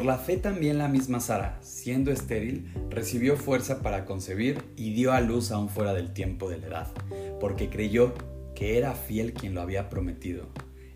Por la fe también la misma Sara, siendo estéril, recibió fuerza para concebir y dio a luz aún fuera del tiempo de la edad, porque creyó que era fiel quien lo había prometido.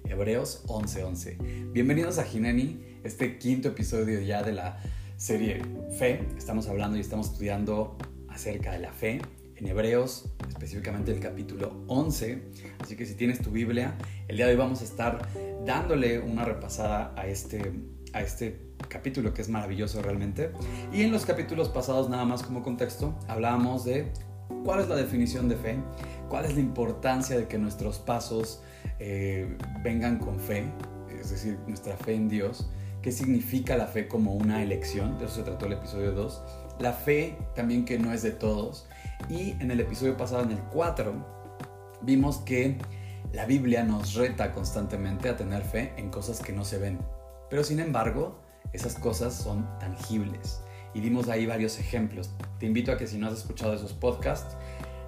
Hebreos 11:11. Bienvenidos a Gineni, este quinto episodio ya de la serie Fe. Estamos hablando y estamos estudiando acerca de la fe en Hebreos, específicamente el capítulo 11. Así que si tienes tu Biblia, el día de hoy vamos a estar dándole una repasada a este, a este capítulo que es maravilloso realmente. Y en los capítulos pasados, nada más como contexto, hablábamos de cuál es la definición de fe, cuál es la importancia de que nuestros pasos eh, vengan con fe, es decir, nuestra fe en Dios, qué significa la fe como una elección, de eso se trató el episodio 2, la fe también que no es de todos, y en el episodio pasado, en el 4, vimos que la Biblia nos reta constantemente a tener fe en cosas que no se ven, pero sin embargo, esas cosas son tangibles. Y dimos ahí varios ejemplos. Te invito a que si no has escuchado esos podcasts,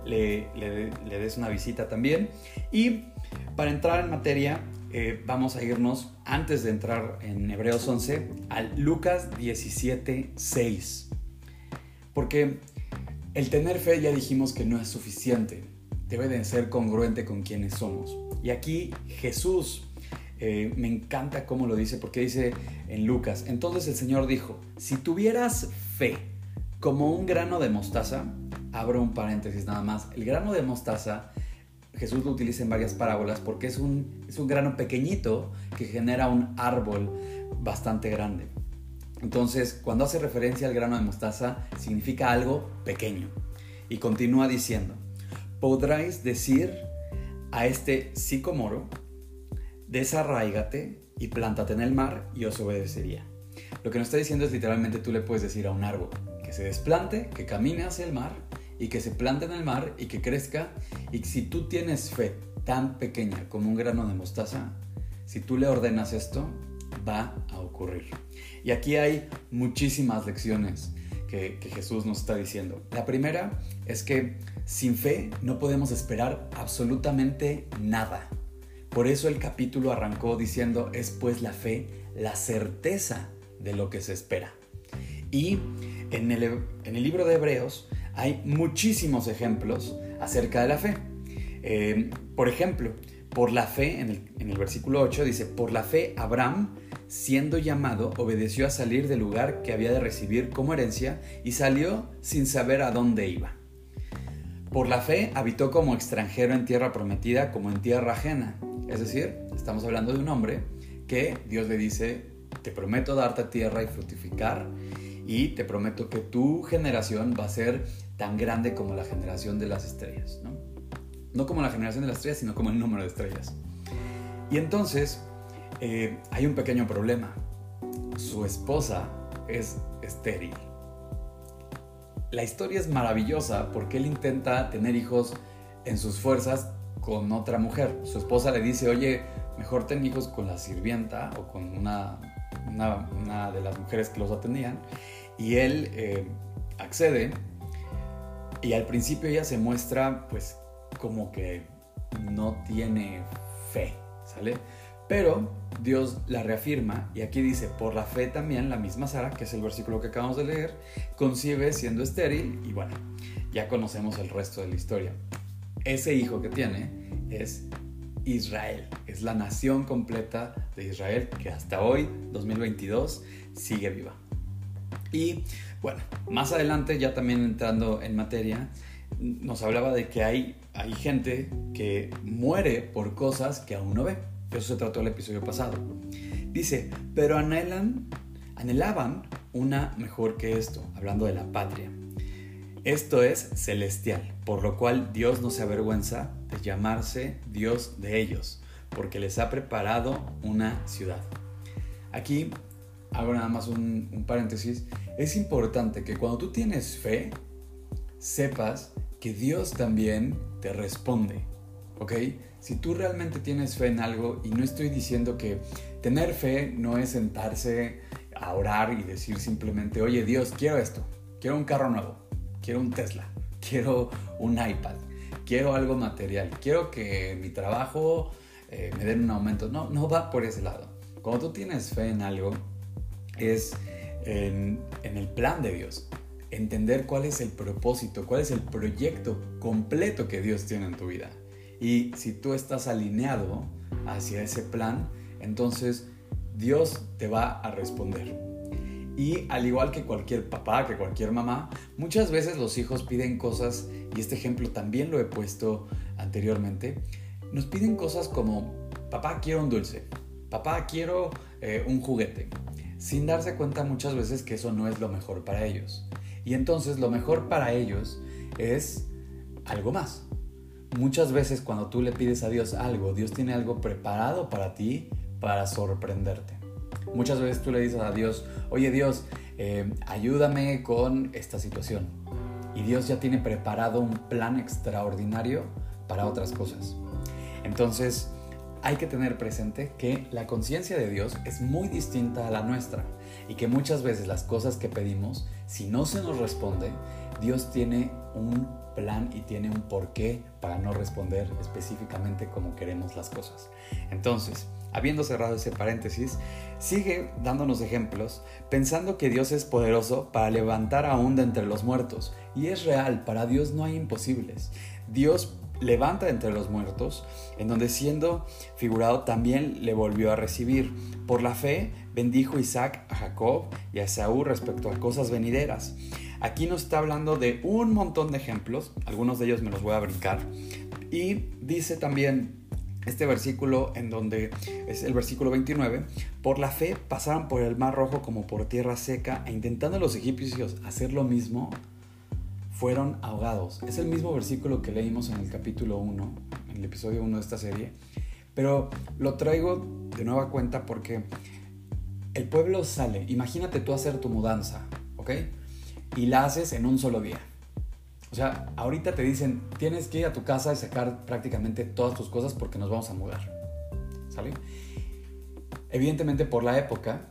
le, le des una visita también. Y para entrar en materia, eh, vamos a irnos, antes de entrar en Hebreos 11, al Lucas 17, 6. Porque el tener fe ya dijimos que no es suficiente, debe de ser congruente con quienes somos. Y aquí Jesús, eh, me encanta cómo lo dice, porque dice en Lucas, entonces el Señor dijo, si tuvieras fe como un grano de mostaza, abro un paréntesis nada más, el grano de mostaza Jesús lo utiliza en varias parábolas porque es un, es un grano pequeñito que genera un árbol bastante grande. Entonces, cuando hace referencia al grano de mostaza, significa algo pequeño. Y continúa diciendo, podráis decir a este sicomoro, desarraigate y plántate en el mar y os obedecería. Lo que nos está diciendo es literalmente tú le puedes decir a un árbol que se desplante, que camine hacia el mar y que se plante en el mar y que crezca. Y si tú tienes fe tan pequeña como un grano de mostaza, si tú le ordenas esto, va a ocurrir. Y aquí hay muchísimas lecciones que, Jesús nos está diciendo. La primera es que sin fe no podemos esperar absolutamente nada. Por eso el capítulo arrancó diciendo, es pues la fe la certeza de lo que se espera. Y en el, en el libro de Hebreos hay muchísimos ejemplos acerca de la fe. Eh, por ejemplo, por la fe, en el, versículo 8 dice, por la fe Abraham, siendo llamado, obedeció a salir del lugar que había de recibir como herencia y salió sin saber a dónde iba. Por la fe habitó como extranjero en tierra prometida como en tierra ajena. Es decir, estamos hablando de un hombre que Dios le dice, te prometo darte tierra y fructificar y te prometo que tu generación va a ser tan grande como la generación de las estrellas, ¿no? No como la generación de las estrellas, sino como el número de estrellas. Y entonces eh, hay un pequeño problema. Su esposa es estéril. La historia es maravillosa porque él intenta tener hijos en sus fuerzas con otra mujer. Su esposa le dice, oye, mejor ten hijos con la sirvienta o con una, una, de las mujeres que los atendían. Y él eh, accede y al principio ella se muestra pues como que no tiene fe, ¿sale? Pero Dios la reafirma y aquí dice, por la fe también la misma Sara, que es el versículo que acabamos de leer, concibe siendo estéril y bueno, ya conocemos el resto de la historia. Ese hijo que tiene es Israel, es la nación completa de Israel que hasta hoy, 2022, sigue viva. Y bueno, más adelante, ya también entrando en materia, nos hablaba de que hay, hay gente que muere por cosas que aún no ve. eso se trató el episodio pasado. Dice, pero anhelan, anhelaban una mejor que esto, hablando de la patria. Esto es celestial, por lo cual Dios no se avergüenza de llamarse Dios de ellos, porque les ha preparado una ciudad. Aquí hago nada más un, paréntesis, es importante que cuando tú tienes fe, sepas que Dios también te responde, ¿ok? Si tú realmente tienes fe en algo, y no estoy diciendo que tener fe no es sentarse a orar y decir simplemente, oye Dios, quiero esto, quiero un carro nuevo, quiero un Tesla, quiero un iPad, quiero algo material, quiero que mi trabajo eh, me den un aumento. No, no va por ese lado. Cuando tú tienes fe en algo, es en, en el plan de Dios. Entender cuál es el propósito, cuál es el proyecto completo que Dios tiene en tu vida. Y si tú estás alineado hacia ese plan, entonces Dios te va a responder. Y al igual que cualquier papá, que cualquier mamá, muchas veces los hijos piden cosas, y este ejemplo también lo he puesto anteriormente, nos piden cosas como, papá quiero un dulce, papá quiero eh, un juguete, sin darse cuenta muchas veces que eso no es lo mejor para ellos. Y entonces lo mejor para ellos es algo más. Muchas veces cuando tú le pides a Dios algo, Dios tiene algo preparado para ti para sorprenderte. Muchas veces tú le dices a Dios, oye Dios, eh, ayúdame con esta situación. Y Dios ya tiene preparado un plan extraordinario para otras cosas. Entonces, hay que tener presente que la conciencia de Dios es muy distinta a la nuestra y que muchas veces las cosas que pedimos, si no se nos responde, Dios tiene un plan y tiene un porqué para no responder específicamente como queremos las cosas. Entonces, habiendo cerrado ese paréntesis, sigue dándonos ejemplos, pensando que Dios es poderoso para levantar aún de entre los muertos. Y es real, para Dios no hay imposibles. Dios levanta entre los muertos, en donde siendo figurado también le volvió a recibir. Por la fe bendijo Isaac a Jacob y a Esaú respecto a cosas venideras. Aquí nos está hablando de un montón de ejemplos, algunos de ellos me los voy a brincar. Y dice también este versículo en donde es el versículo 29, por la fe pasaron por el mar rojo como por tierra seca e intentando los egipcios hacer lo mismo, fueron ahogados. Es el mismo versículo que leímos en el capítulo 1, en el episodio 1 de esta serie, pero lo traigo de nueva cuenta porque el pueblo sale, imagínate tú hacer tu mudanza, ¿ok? Y la haces en un solo día. O sea, ahorita te dicen, tienes que ir a tu casa y sacar prácticamente todas tus cosas porque nos vamos a mudar. ¿Sale? Evidentemente por la época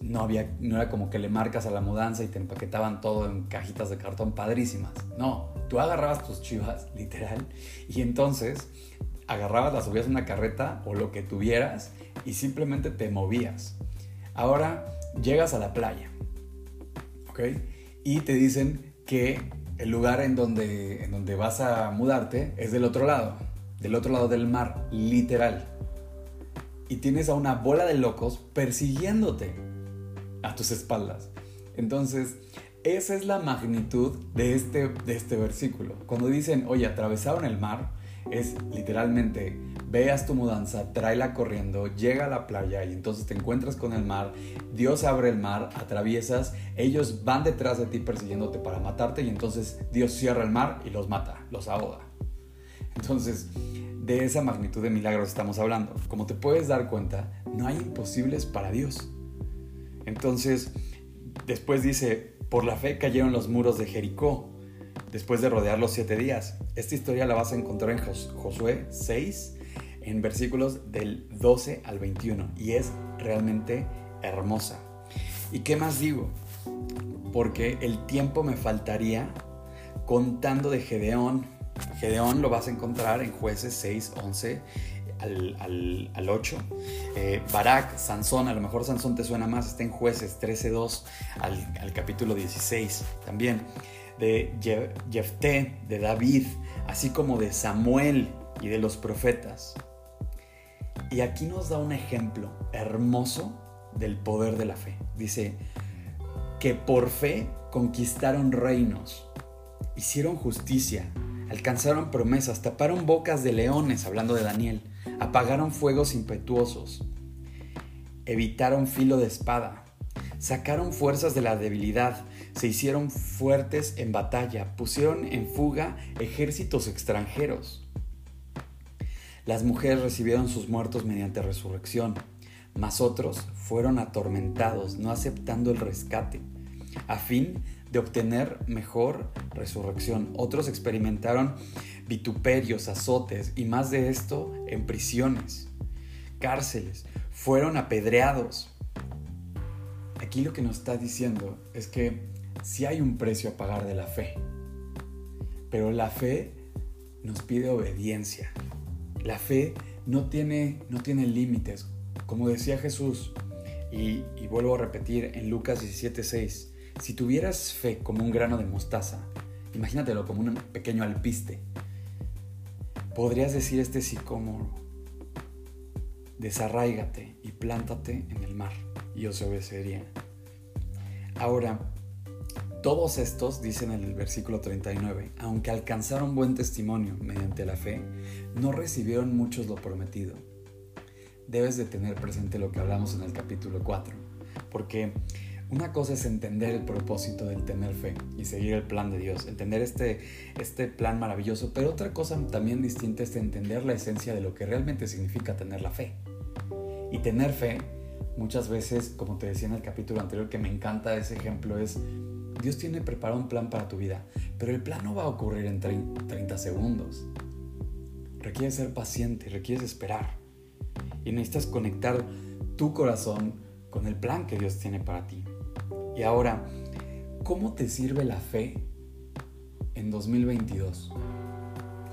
no había no era como que le marcas a la mudanza y te empaquetaban todo en cajitas de cartón padrísimas. No, tú agarrabas tus chivas, literal, y entonces agarrabas, las subías en una carreta o lo que tuvieras y simplemente te movías. Ahora llegas a la playa, ¿ok? Y te dicen que el lugar en donde, en donde vas a mudarte es del otro lado, del otro lado del mar, literal. Y tienes a una bola de locos persiguiéndote a tus espaldas. Entonces, esa es la magnitud de este, de este versículo. Cuando dicen, oye, atravesaron el mar, es literalmente veas tu mudanza, tráela corriendo, llega a la playa y entonces te encuentras con el mar, Dios abre el mar, atraviesas, ellos van detrás de ti persiguiéndote para matarte y entonces Dios cierra el mar y los mata, los ahoga. Entonces, de esa magnitud de milagros estamos hablando. Como te puedes dar cuenta, no hay imposibles para Dios. Entonces, después dice, por la fe cayeron los muros de Jericó, después de rodear los siete días. Esta historia la vas a encontrar en Josué 6, en versículos del 12 al 21 y es realmente hermosa. ¿Y qué más digo? Porque el tiempo me faltaría contando de Gedeón. Gedeón lo vas a encontrar en jueces 6, 11 al, al, 8. Eh, Barak, Sansón, a lo mejor Sansón te suena más, está en jueces 13, 2 al, al capítulo 16 también. De Jefté, de David, así como de Samuel y de los profetas. Y aquí nos da un ejemplo hermoso del poder de la fe. Dice que por fe conquistaron reinos, hicieron justicia, alcanzaron promesas, taparon bocas de leones, hablando de Daniel, apagaron fuegos impetuosos, evitaron filo de espada, sacaron fuerzas de la debilidad, se hicieron fuertes en batalla, pusieron en fuga ejércitos extranjeros. Las mujeres recibieron sus muertos mediante resurrección, mas otros fueron atormentados, no aceptando el rescate, a fin de obtener mejor resurrección. Otros experimentaron vituperios, azotes y más de esto en prisiones, cárceles, fueron apedreados. Aquí lo que nos está diciendo es que sí hay un precio a pagar de la fe, pero la fe nos pide obediencia. La fe no tiene, no tiene límites. Como decía Jesús, Y, vuelvo a repetir en Lucas 17:6, si tuvieras fe como un grano de mostaza, imagínatelo como un pequeño alpiste, podrías decir este sicómoro, desarraígate y plántate en el mar, y os obedecería. Ahora, todos estos, dicen en el versículo 39, aunque alcanzaron buen testimonio mediante la fe, no recibieron muchos lo prometido. Debes de tener presente lo que hablamos en el capítulo 4, porque una cosa es entender el propósito del tener fe y seguir el plan de Dios, entender este, este plan maravilloso, pero otra cosa también distinta es entender la esencia de lo que realmente significa tener la fe. Y tener fe, muchas veces, como te decía en el capítulo anterior, que me encanta ese ejemplo, es Dios tiene preparado un plan para tu vida, pero el plan no va a ocurrir en 30 segundos. Requiere ser paciente, requieres esperar. Y necesitas conectar tu corazón con el plan que Dios tiene para ti. Y ahora, ¿cómo te sirve la fe en 2022?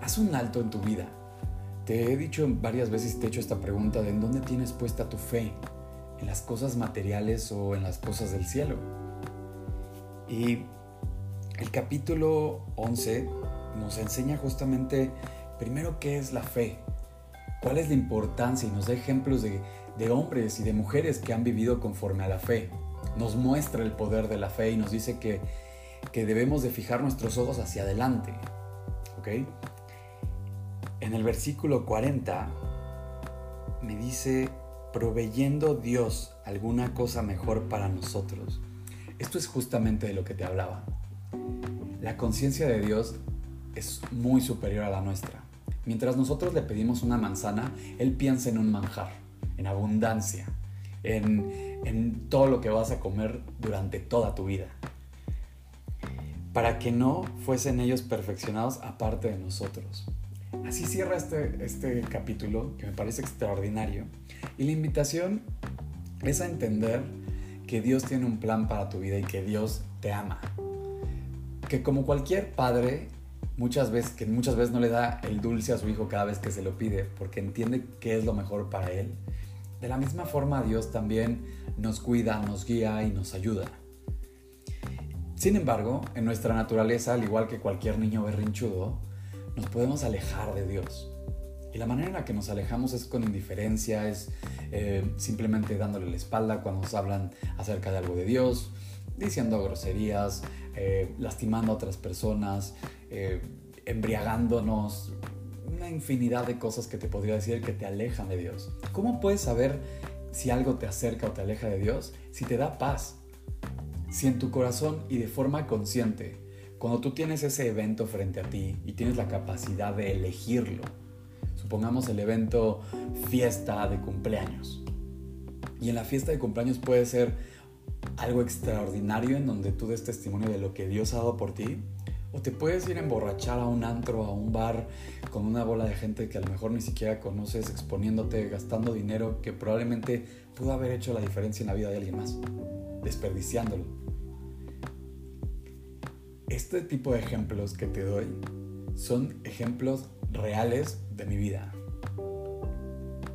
Haz un alto en tu vida. Te he dicho varias veces, te he hecho esta pregunta de en dónde tienes puesta tu fe, en las cosas materiales o en las cosas del cielo. Y el capítulo 11 nos enseña justamente primero qué es la fe, cuál es la importancia y nos da ejemplos de, hombres y de mujeres que han vivido conforme a la fe. Nos muestra el poder de la fe y nos dice que, que debemos de fijar nuestros ojos hacia adelante. En el versículo 40 me dice, proveyendo Dios alguna cosa mejor para nosotros esto es justamente de lo que te hablaba. La conciencia de Dios es muy superior a la nuestra. Mientras nosotros le pedimos una manzana, Él piensa en un manjar, en abundancia, en, todo lo que vas a comer durante toda tu vida. Para que no fuesen ellos perfeccionados aparte de nosotros. Así cierra este, este capítulo que me parece extraordinario. Y la invitación es a entender que Dios tiene un plan para tu vida y que Dios te ama. Que como cualquier padre, muchas veces, que muchas veces no le da el dulce a su hijo cada vez que se lo pide, porque entiende que es lo mejor para él. De la misma forma Dios también nos cuida, nos guía y nos ayuda. Sin embargo, en nuestra naturaleza, al igual que cualquier niño berrinchudo, nos podemos alejar de Dios. La manera en la que nos alejamos es con indiferencia, es eh, simplemente dándole la espalda cuando nos hablan acerca de algo de Dios, diciendo groserías, eh, lastimando a otras personas, eh, embriagándonos, una infinidad de cosas que te podría decir que te alejan de Dios. ¿Cómo puedes saber si algo te acerca o te aleja de Dios? Si te da paz, si en tu corazón y de forma consciente, cuando tú tienes ese evento frente a ti y tienes la capacidad de elegirlo, supongamos el evento fiesta de cumpleaños. Y en la fiesta de cumpleaños puede ser algo extraordinario en donde tú des testimonio de lo que Dios ha dado por ti. O te puedes ir a emborrachar a un antro, a un bar, con una bola de gente que a lo mejor ni siquiera conoces, exponiéndote, gastando dinero que probablemente pudo haber hecho la diferencia en la vida de alguien más, desperdiciándolo. Este tipo de ejemplos que te doy son ejemplos reales de mi vida.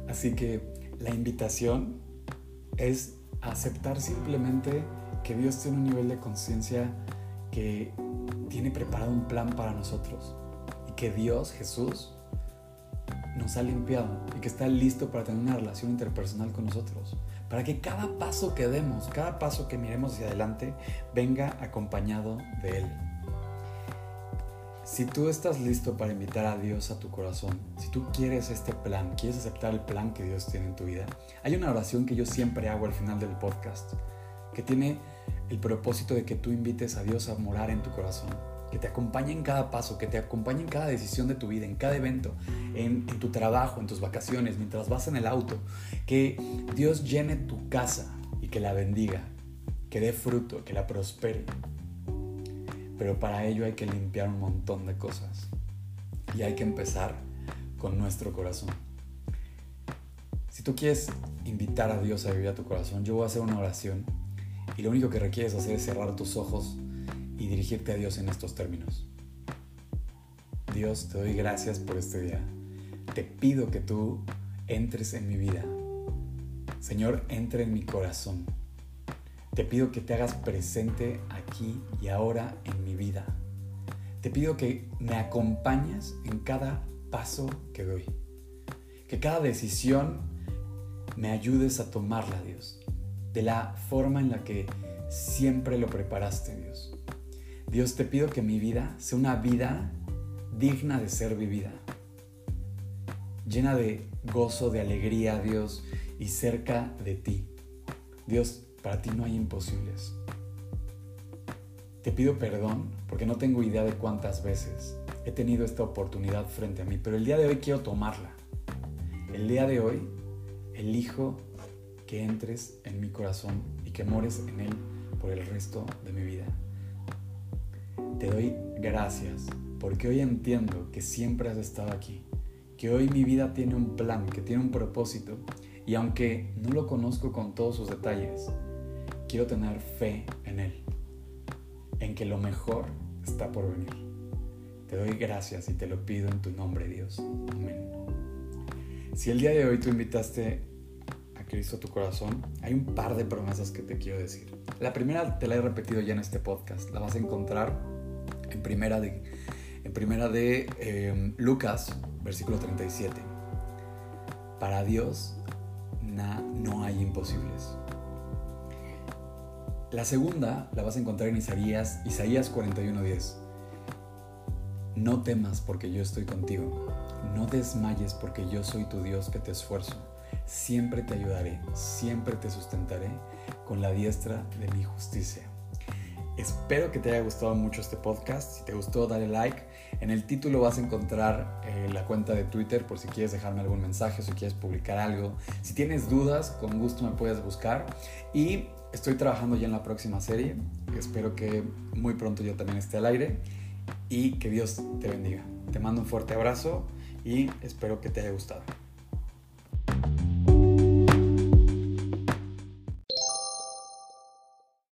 Así que la invitación es aceptar simplemente que Dios tiene un nivel de conciencia que tiene preparado un plan para nosotros y que Dios, Jesús, nos ha limpiado y que está listo para tener una relación interpersonal con nosotros. Para que cada paso que demos, cada paso que miremos hacia adelante, venga acompañado de Él. Si tú estás listo para invitar a Dios a tu corazón, si tú quieres este plan, quieres aceptar el plan que Dios tiene en tu vida, hay una oración que yo siempre hago al final del podcast, que tiene el propósito de que tú invites a Dios a morar en tu corazón, que te acompañe en cada paso, que te acompañe en cada decisión de tu vida, en cada evento, en, tu trabajo, en tus vacaciones, mientras vas en el auto, que Dios llene tu casa y que la bendiga, que dé fruto, que la prospere pero para ello hay que limpiar un montón de cosas. Y hay que empezar con nuestro corazón. Si tú quieres invitar a Dios a vivir a tu corazón, yo voy a hacer una oración y lo único que requieres hacer es cerrar tus ojos y dirigirte a Dios en estos términos. Dios, te doy gracias por este día. Te pido que tú entres en mi vida. Señor, entra en mi corazón. Te pido que te hagas presente aquí y ahora mi vida. Te pido que me acompañes en cada paso que doy. Que cada decisión me ayudes a tomarla, Dios. De la forma en la que siempre lo preparaste, Dios. Dios, te pido que mi vida sea una vida digna de ser vivida. Llena de gozo, de alegría, Dios, y cerca de ti. Dios, para ti no hay imposibles. Te pido perdón porque no tengo idea de cuántas veces he tenido esta oportunidad frente a mí, pero el día de hoy quiero tomarla. El día de hoy elijo que entres en mi corazón y que mores en él por el resto de mi vida. Te doy gracias porque hoy entiendo que siempre has estado aquí, que hoy mi vida tiene un plan, que tiene un propósito y aunque no lo conozco con todos sus detalles, quiero tener fe en él en que lo mejor está por venir. Te doy gracias y te lo pido en tu nombre, Dios. Amén. Si el día de hoy tú invitaste a Cristo a tu corazón, hay un par de promesas que te quiero decir. La primera te la he repetido ya en este podcast. La vas a encontrar en primera de, en primera de em, Lucas, versículo 37. Para Dios no hay imposibles. La segunda la vas a encontrar en Isaías, Isaías 41:10. No temas porque yo estoy contigo. No desmayes porque yo soy tu Dios que te esfuerzo. Siempre te ayudaré, siempre te sustentaré con la diestra de mi justicia. Espero que te haya gustado mucho este podcast. Si te gustó, dale like. En el título vas a encontrar eh, la cuenta de Twitter por si quieres dejarme algún mensaje, si quieres publicar algo. Si tienes dudas, con gusto me puedes buscar. Y Estoy trabajando ya en la próxima serie. Espero que muy pronto yo también esté al aire y que Dios te bendiga. Te mando un fuerte abrazo y espero que te haya gustado.